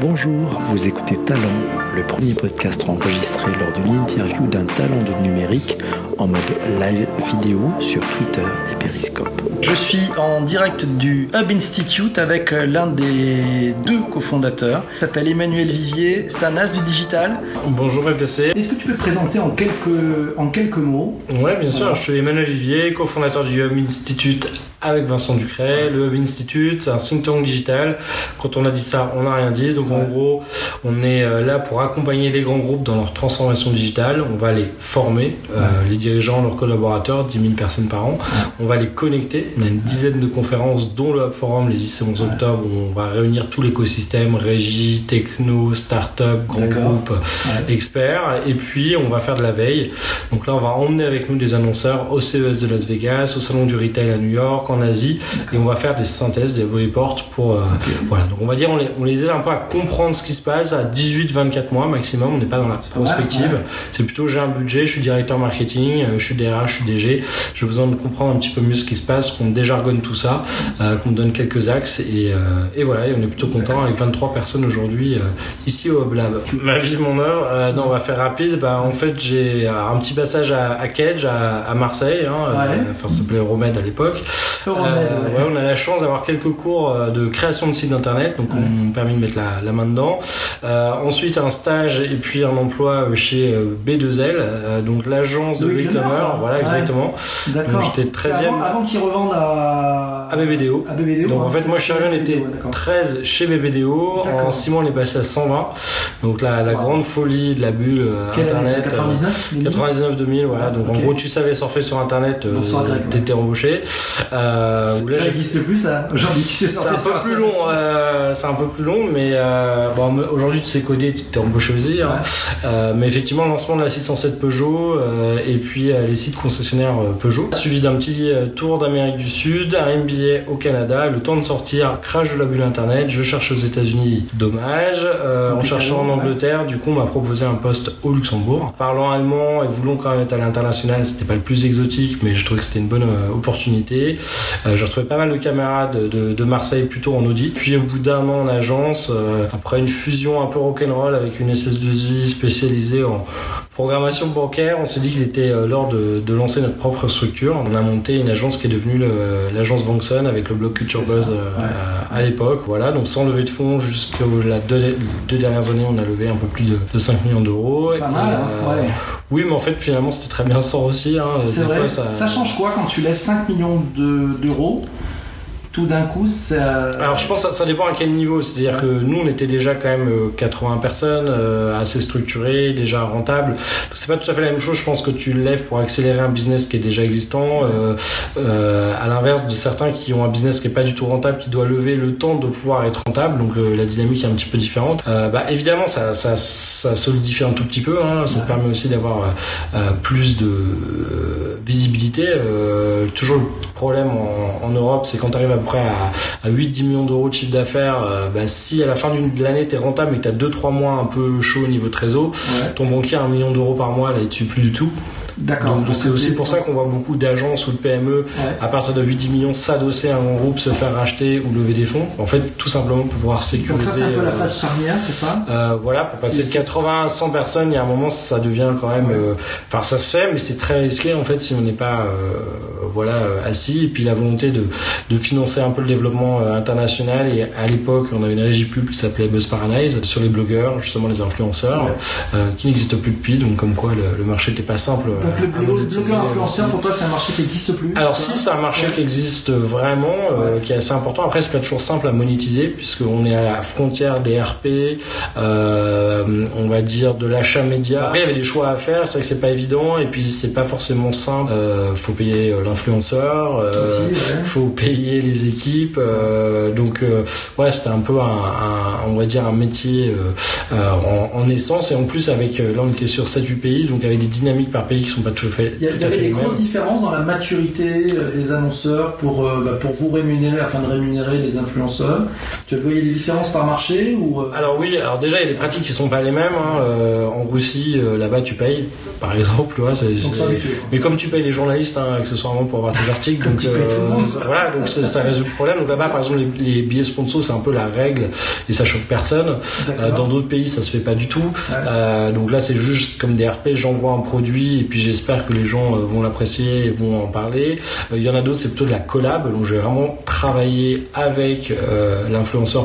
Bonjour, vous écoutez Talent, le premier podcast enregistré lors de l'interview d'un talent de numérique en mode live vidéo sur Twitter et Periscope. Je suis en direct du Hub Institute avec l'un des deux cofondateurs. Il s'appelle Emmanuel Vivier, c'est un as du digital. Bonjour BPC. Est-ce que tu peux te présenter en quelques, en quelques mots? Ouais, bien sûr. Je suis Emmanuel Vivier, cofondateur du Hub Institute avec Vincent Ducret, le Hub Institute, un think tank digital. Quand on a dit ça, on n'a rien dit. Donc en gros, on est euh, là pour accompagner les grands groupes dans leur transformation digitale. On va les former, euh, les dirigeants, leurs collaborateurs, 10 000 personnes par an. On va les connecter. On a une dizaine de conférences, dont le Hub Forum les 10 et 11 octobre, où on va réunir tout l'écosystème, régie, techno, start-up, grands groupes, experts. Et puis, on va faire de la veille. Donc là, on va emmener avec nous des annonceurs au CES de Las Vegas, au Salon du Retail à New York, en Asie et on va faire des synthèses, des reports pour. Euh, voilà, donc on va dire, on les, on les, aide un peu à comprendre ce qui se passe à 18-24 mois maximum. On n'est pas dans la prospective. C'est plutôt j'ai un budget, je suis directeur marketing, euh, je suis DRH, je suis DG. J'ai besoin de comprendre un petit peu mieux ce qui se passe, qu'on déjargonne tout ça, euh, qu'on donne quelques axes et, et voilà, et on est plutôt content avec 23 personnes aujourd'hui ici au Hub Lab. Ma vie, mon œuvre, non, on va faire rapide. Bah, en fait, j'ai un petit passage à, à Kedge, à, Marseille, hein, enfin, ça s'appelait Romède à l'époque. Euh, ouais, on a la chance d'avoir quelques cours euh, de création de site internet, donc on m'a permis de mettre la, main dedans. Euh, ensuite, un stage et puis un emploi chez B2L, donc l'agence de reclameur. Voilà, exactement. D'accord. J'étais 13e. Avant, avant qu'ils revendent à... à BBDO. Donc en fait, moi je suis arrivé, on était 13 chez BBDO. En 6 mois, on est passé à 120. Donc la, la grande folie de la bulle internet. 99 2000 voilà. Donc en gros, tu savais surfer sur internet, t'étais embauché. Euh, ça plus ça aujourd'hui C'est un peu plus long, euh, c'est un peu plus long, mais euh, bon, aujourd'hui tu sais coder, tu t'es embauché aussi. Hein. Euh, mais effectivement, lancement de la 607 Peugeot et puis les sites concessionnaires Peugeot, suivi d'un petit tour d'Amérique du Sud, un MBA au Canada, le temps de sortir, crash de la bulle internet, je cherche aux États-Unis, dommage. en cherchant en Angleterre, du coup, on m'a proposé un poste au Luxembourg. Parlant allemand et voulant quand même être à l'international, c'était pas le plus exotique, mais je trouvais que c'était une bonne opportunité. Euh, j'ai retrouvé pas mal de camarades de, Marseille plutôt en audit. Puis au bout d'un an en agence, euh, après une fusion un peu rock'n'roll avec une SS2I spécialisée en programmation bancaire, on s'est dit qu'il était euh, l'heure de, lancer notre propre structure. On a monté une agence qui est devenue l'agence Bankson avec le blog Culture Buzz à, l'époque. Voilà, donc sans lever de fonds jusqu'aux deux, deux, dernières années, on a levé un peu plus de, 5 millions d'euros. Pas mal, hein, ouais. Oui, mais en fait, finalement, c'était très bien sans aussi. Hein. C'est vrai. ça... ça... change quoi quand tu lèves 5 millions d'euros tout d'un coup, ça. Alors, je pense que ça, dépend à quel niveau. C'est-à-dire que nous, on était déjà quand même 80 euh, personnes, euh, assez structurées, déjà rentables. C'est pas tout à fait la même chose, je pense, que tu lèves pour accélérer un business qui est déjà existant. Euh, à l'inverse de certains qui ont un business qui est pas du tout rentable, qui doit lever le temps de pouvoir être rentable. Donc, la dynamique est un petit peu différente. bah, évidemment, ça, ça, ça, solidifie un tout petit peu. Hein. Ça permet aussi d'avoir plus de visibilité. toujours problème en, en Europe, c'est quand tu arrives à près à, 8-10 millions d'euros de chiffre d'affaires, euh, bah, si à la fin de l'année tu es rentable et que tu as 2-3 mois un peu chaud au niveau de trésor, ton banquier a un million d'euros par mois, là il ne plus du tout. Donc c'est aussi pour ça qu'on voit beaucoup d'agences ou de PME à partir de 8-10 millions s'adosser à un groupe, se faire racheter ou lever des fonds. En fait, tout simplement pouvoir sécuriser. Donc ça c'est un peu la euh, phase charnière, c'est ça? Euh, Voilà, pour passer de 80 à 100 personnes, il y a un moment ça devient quand même. Euh, enfin, ça se fait, mais c'est très risqué en fait si on n'est pas voilà assis. Et puis la volonté de, de financer un peu le développement international. Et à l'époque, on avait une régie pub qui s'appelait Buzz Paradise sur les blogueurs, justement les influenceurs, qui n'existe plus depuis. Donc comme quoi le, marché n'était pas simple le, influenceur, pour toi, c'est un marché qui n'existe plus Alors, si, c'est un marché qui existe vraiment, euh, qui est assez important. Après, c'est pas toujours simple à monétiser, puisqu'on est à la frontière des RP, euh, on va dire de l'achat média. Après, il y avait des choix à faire, c'est vrai que c'est pas évident, et puis c'est pas forcément simple. Euh, faut payer euh, l'influenceur, euh, faut payer les équipes. donc, ouais, c'était un peu un, on va dire, un métier en, en, essence, et en plus, avec, là, on était sur 7-8 pays, donc avec des dynamiques par pays qui sont pas tout à fait. Il y, avait des grosses différences dans la maturité euh, des annonceurs pour, euh, bah, pour vous rémunérer, afin de rémunérer les influenceurs. Tu voyais des différences par marché ou euh Alors oui, alors déjà il y a des pratiques qui sont pas les mêmes. Hein. Euh, en Russie, euh, là-bas tu payes, par exemple. Ouais, c'est- c'est- mais comme tu payes les journalistes hein, accessoirement pour avoir tes articles, donc voilà, donc ça, ça résout le problème. Donc là-bas, par exemple, les, les billets sponsors c'est un peu la règle et ça choque personne. Dans d'autres pays, ça se fait pas du tout. Ouais. Donc là, c'est juste comme des RP, j'envoie un produit et puis j'espère que les gens vont l'apprécier et vont en parler. Il y en a d'autres, c'est plutôt de la collab. Donc je vais vraiment travailler avec euh,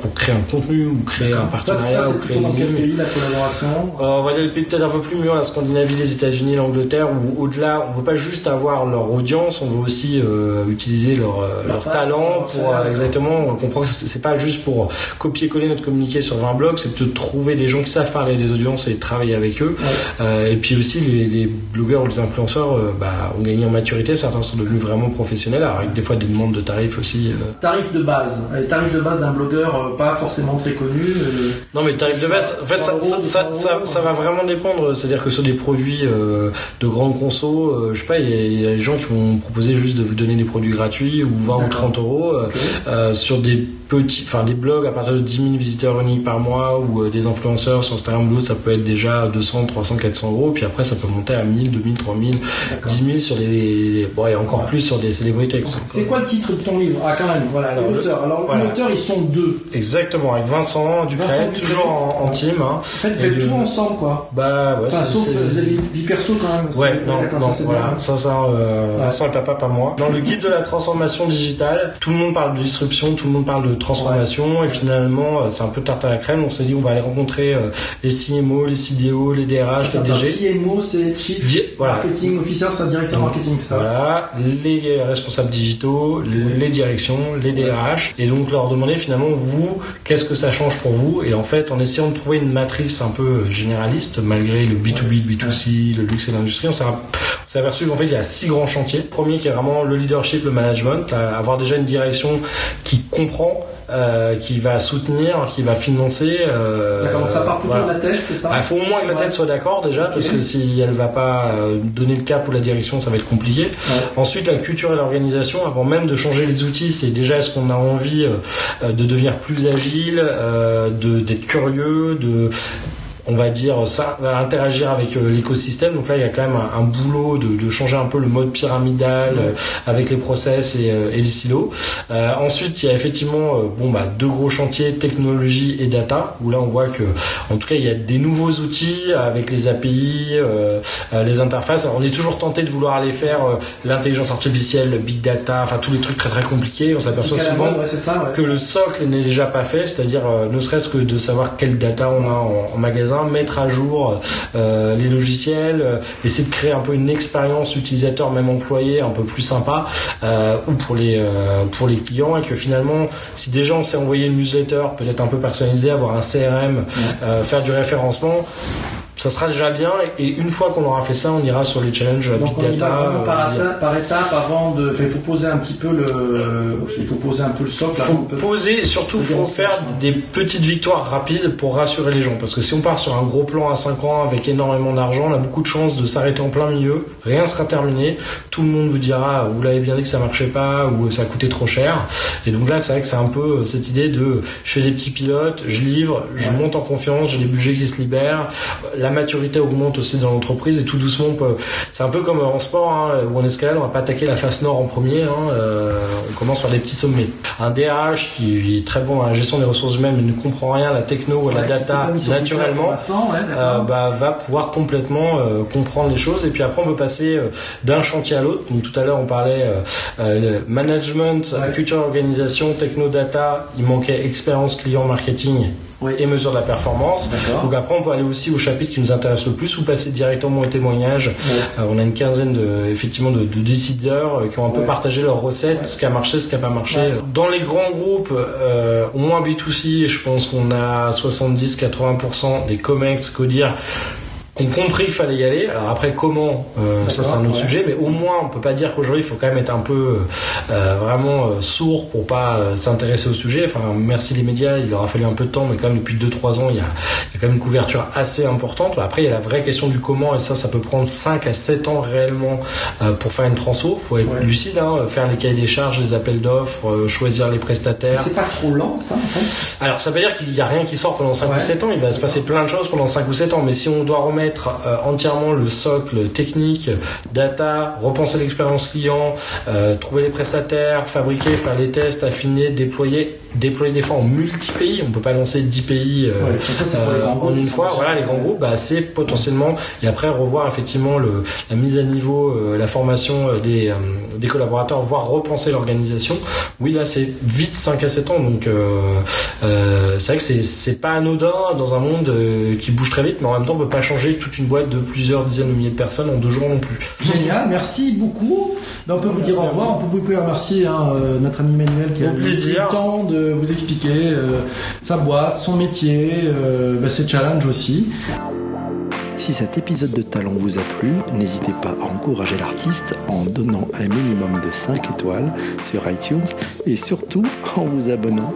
pour créer un contenu ou créer un Ça, partenariat ça ou c'est créer une pays la collaboration Euh, on va dire les pays peut-être un peu plus mûrs, la Scandinavie, les États-Unis, l'Angleterre, où au-delà, on veut pas juste avoir leur audience, on veut aussi euh, utiliser leur, euh, Leur leur talent, ça, pour ça, euh, exactement. On comprend que c'est pas juste pour copier-coller notre communiqué sur 20 blogs, c'est de trouver des gens qui savent parler des audiences et travailler avec eux. Ouais. Et puis aussi les, les blogueurs ou les influenceurs bah, ont gagné en maturité, certains sont devenus vraiment professionnels, avec des fois des demandes de tarifs aussi. euh, Tarif de base. Les tarifs de base d'un blogueur euh, pas forcément très connu. euh, Non mais tarif de base, en fait, ça, 100 ça, euros, ça, 200 ça, euros. ça va vraiment dépendre. C'est-à-dire que sur des produits euh, de grande conso, euh, je sais pas, il y, a- il y a des gens qui vont proposer juste de vous donner des produits gratuits ou 20 ou D'accord. 30 euros euh, euh, sur des petits, enfin des blogs à partir de 10 000 visiteurs uniques par mois ou euh, des influenceurs sur Instagram ou d'autres, ça peut être déjà 200, 300, 400 euros. Puis après, ça peut monter à 1000, 2000, 3000, D'accord. 10 000 sur des, bon, et encore plus sur des célébrités. C'est quoi le titre de ton livre? Ah, quand même, voilà, Alors, l'auteur. Alors, voilà. l'auteur, ils sont deux. Exactement, avec Vincent Ducret, toujours en, en team. Hein. En fait, vous Et faites tout ensemble, quoi. Bah ouais, Enfin, c'est- sauf c'est- que vous avez une vie perso quand même. Ouais, c'est- non, d'accord, non, ça, c'est voilà, bien. ça, ça, euh, Ouais. Vincent est papa, pas moi. Dans le guide de la transformation digitale, tout le monde parle de disruption, tout le monde parle de transformation, et finalement, euh, c'est un peu tarte à la crème. On s'est dit, on va aller rencontrer euh, les CMO, les CDO, les DRH, les DG. CMO, c'est Chief Di- voilà. Marketing Officer, c'est directeur marketing, ça Voilà, les responsables digitaux, les directions, les DRH, et donc leur demander finalement vous, qu'est-ce que ça change pour vous? Et en fait, en essayant de trouver une matrice un peu généraliste, malgré le B2B, le B2C, le luxe et l'industrie, on s'est aperçu qu'en fait il y a six grands chantiers. Le premier qui est vraiment le leadership, le management, avoir déjà une direction qui comprend, euh, qui va soutenir, qui va financer. euh, D'accord, donc ça part plutôt voilà. de la tête, c'est ça Il faut au moins que la tête soit d'accord déjà, parce que si elle va pas euh, donner le cap ou la direction, ça va être compliqué. Ouais. Ensuite, la culture et l'organisation, avant même de changer les outils, c'est déjà est-ce qu'on a envie de devenir plus agile, de d'être curieux, de on va dire ça va interagir avec euh, l'écosystème. Donc là il y a quand même un, un boulot de, de changer un peu le mode pyramidal euh, avec les process et, euh, et les silos. Ensuite il y a effectivement bon bah deux gros chantiers technologie et data où là on voit que en tout cas il y a des nouveaux outils avec les API les interfaces. Alors, on est toujours tenté de vouloir aller faire l'intelligence artificielle le big data enfin tous les trucs très très compliqués. On s'aperçoit souvent mode, ouais, c'est ça, ouais. que le socle n'est déjà pas fait, c'est-à-dire ne serait-ce que de savoir quelle data on a en, en magasin, mettre à jour euh, les logiciels, euh, essayer de créer un peu une expérience utilisateur, même employé, un peu plus sympa, euh, ou pour les pour les clients, et que finalement, si déjà on sait envoyer une newsletter, peut-être un peu personnalisée, avoir un CRM, faire du référencement. Ça sera déjà bien et une fois qu'on aura fait ça, on ira sur les challenges Donc big on y va data. par, euh, étape, par étape avant de. Il faut poser un petit peu le. Il faut poser un peu le socle. faut de- poser, surtout faut faire des petites victoires rapides pour rassurer les gens. Parce que si on part sur un gros plan à 5 ans avec énormément d'argent, on a beaucoup de chances de s'arrêter en plein milieu, rien sera terminé, tout le monde vous dira vous l'avez bien dit que ça marchait pas ou ça coûtait trop cher. Et donc là c'est vrai que c'est un peu cette idée de je fais des petits pilotes, je livre, je Ouais. monte en confiance, j'ai des budgets qui se libèrent, la maturité augmente aussi dans l'entreprise et tout doucement on peut- c'est un peu comme en sport hein, ou en escalade, on va pas attaquer la face nord en premier, hein, euh, on commence par des petits sommets. Un DRH qui est très bon à la gestion des ressources humaines mais ne comprend rien à la techno ou à la Ouais, data naturellement, ouais, euh, bah, va pouvoir complètement euh, comprendre les choses et puis après on peut passer d'un chantier à l'autre. Donc tout à l'heure on parlait le management, Ouais. culture organisation, techno data, il manquait expérience client marketing Oui. et mesure de la performance. Donc après on peut aller aussi au chapitre qui nous intéresse le plus ou passer directement au témoignage. Euh, on a une quinzaine de, effectivement de, de décideurs euh, qui ont un peu partagé leurs recettes, ce qui a marché, ce qui n'a pas marché. Dans les grands groupes, euh, au moins B2C, je pense qu'on a 70-80% des COMEX, CODIR, qu'on compris qu'il fallait y aller. Alors après comment, euh, ça c'est un autre sujet, mais au moins on peut pas dire qu'aujourd'hui il faut quand même être un peu euh, vraiment euh, sourd pour pas s'intéresser au sujet. Enfin merci les médias, il leur a fallu un peu de temps, mais quand même depuis 2-3 ans il y, a, il y a quand même une couverture assez importante. Après il y a la vraie question du comment et ça ça peut prendre 5 à 7 ans réellement pour faire une transfo. Faut être lucide, hein, faire les cahiers des charges, les appels d'offres, choisir les prestataires. C'est pas trop lent ça en fait? Alors ça veut dire qu'il y a rien qui sort pendant 5 ou 7 ans. Il va se passer plein de choses pendant 5 ou 7 ans, mais si on doit remettre euh, entièrement le socle technique, data, repenser l'expérience client, euh, trouver les prestataires, fabriquer, faire les tests, affiner, déployer, déployer des fois en multi-pays. On peut pas lancer 10 pays euh, en une fois. Voilà, les grands groupes, bah, c'est potentiellement et après revoir effectivement le, la mise à niveau, la formation des, des collaborateurs, voire repenser l'organisation. Oui, là, c'est vite 5 à 7 ans. Donc, c'est vrai que c'est pas anodin dans un monde qui bouge très vite, mais en même temps, on peut pas changer toute une boîte de plusieurs dizaines de milliers de personnes en deux jours non plus. Génial, merci beaucoup. Ben, on peut vous dire au revoir, on peut vous remercier hein, euh, notre ami Manuel qui a eu le temps de vous expliquer euh, sa boîte, son métier, euh, ben, ses challenges aussi. Si cet épisode de Talent vous a plu, n'hésitez pas à encourager l'artiste en donnant un minimum de 5 étoiles sur iTunes et surtout en vous abonnant